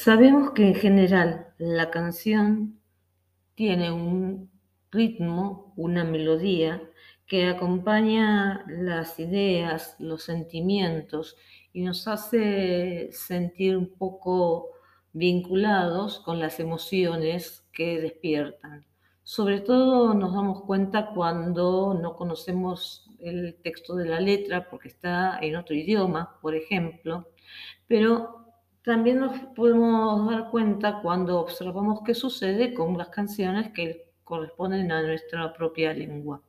Sabemos que en general la canción tiene un ritmo, una melodía que acompaña las ideas, los sentimientos y nos hace sentir un poco vinculados con las emociones que despiertan. Sobre todo nos damos cuenta cuando no conocemos el texto de la letra porque está en otro idioma, por ejemplo, pero también nos podemos dar cuenta cuando observamos qué sucede con las canciones que corresponden a nuestra propia lengua.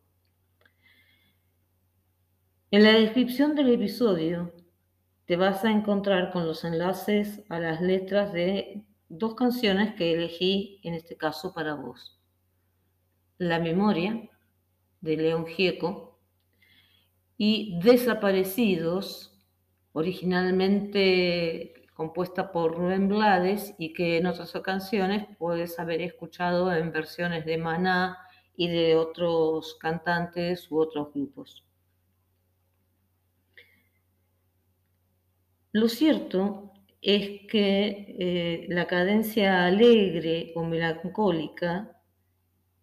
En la descripción del episodio te vas a encontrar con los enlaces a las letras de dos canciones que elegí en este caso para vos. La memoria de León Gieco y Desaparecidos, originalmente compuesta por Rubén Blades y que en otras ocasiones puedes haber escuchado en versiones de Maná y de otros cantantes u otros grupos. Lo cierto es que eh, la cadencia alegre o melancólica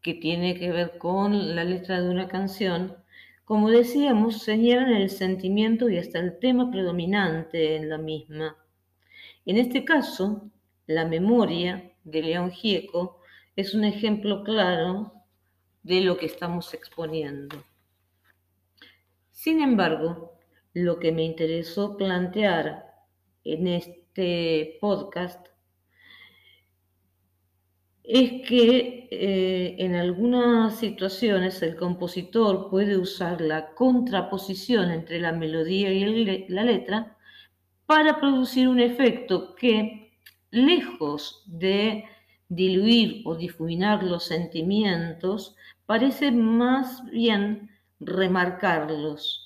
que tiene que ver con la letra de una canción, como decíamos, señalan el sentimiento y hasta el tema predominante en la misma. En este caso, la memoria de León Gieco es un ejemplo claro de lo que estamos exponiendo. Sin embargo, lo que me interesó plantear en este podcast es que eh, en algunas situaciones el compositor puede usar la contraposición entre la melodía y la letra para producir un efecto que, lejos de diluir o difuminar los sentimientos, parece más bien remarcarlos.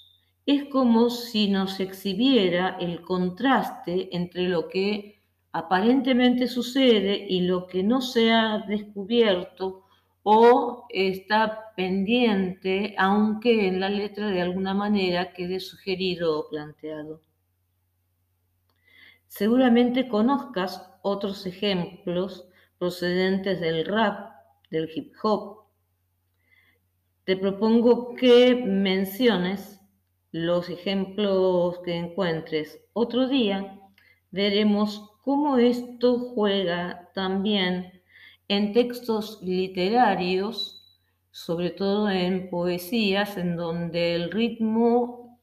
Es como si nos exhibiera el contraste entre lo que aparentemente sucede y lo que no se ha descubierto o está pendiente, aunque en la letra de alguna manera quede sugerido o planteado. Seguramente conozcas otros ejemplos procedentes del rap, del hip hop. Te propongo que menciones los ejemplos que encuentres. Otro día veremos cómo esto juega también en textos literarios, sobre todo en poesías, en donde el ritmo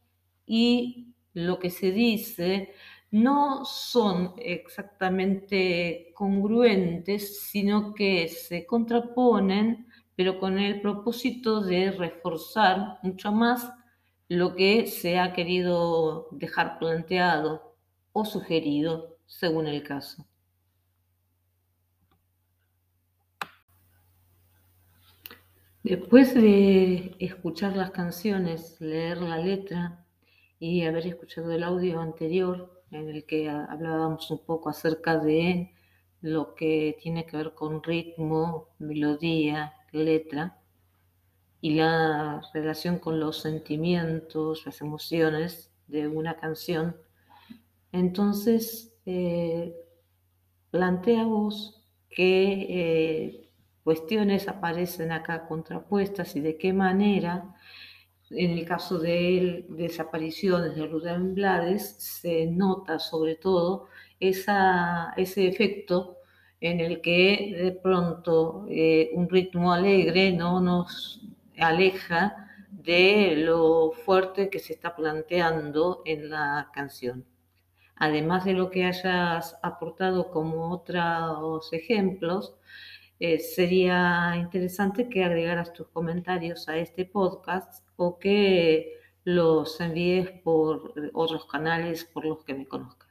y lo que se dice no son exactamente congruentes, sino que se contraponen, pero con el propósito de reforzar mucho más lo que se ha querido dejar planteado o sugerido según el caso. Después de escuchar las canciones, leer la letra y haber escuchado el audio anterior en el que hablábamos un poco acerca de lo que tiene que ver con ritmo, melodía, letra y la relación con los sentimientos, las emociones de una canción, entonces eh, plantea vos qué eh, cuestiones aparecen acá contrapuestas y de qué manera, en el caso de desapariciones de Rudolf Blades, se nota sobre todo ese efecto en el que de pronto eh, un ritmo alegre no nos aleja de lo fuerte que se está planteando en la canción. Además de lo que hayas aportado como otros ejemplos, eh, sería interesante que agregaras tus comentarios a este podcast o que los envíes por otros canales por los que me conozcas.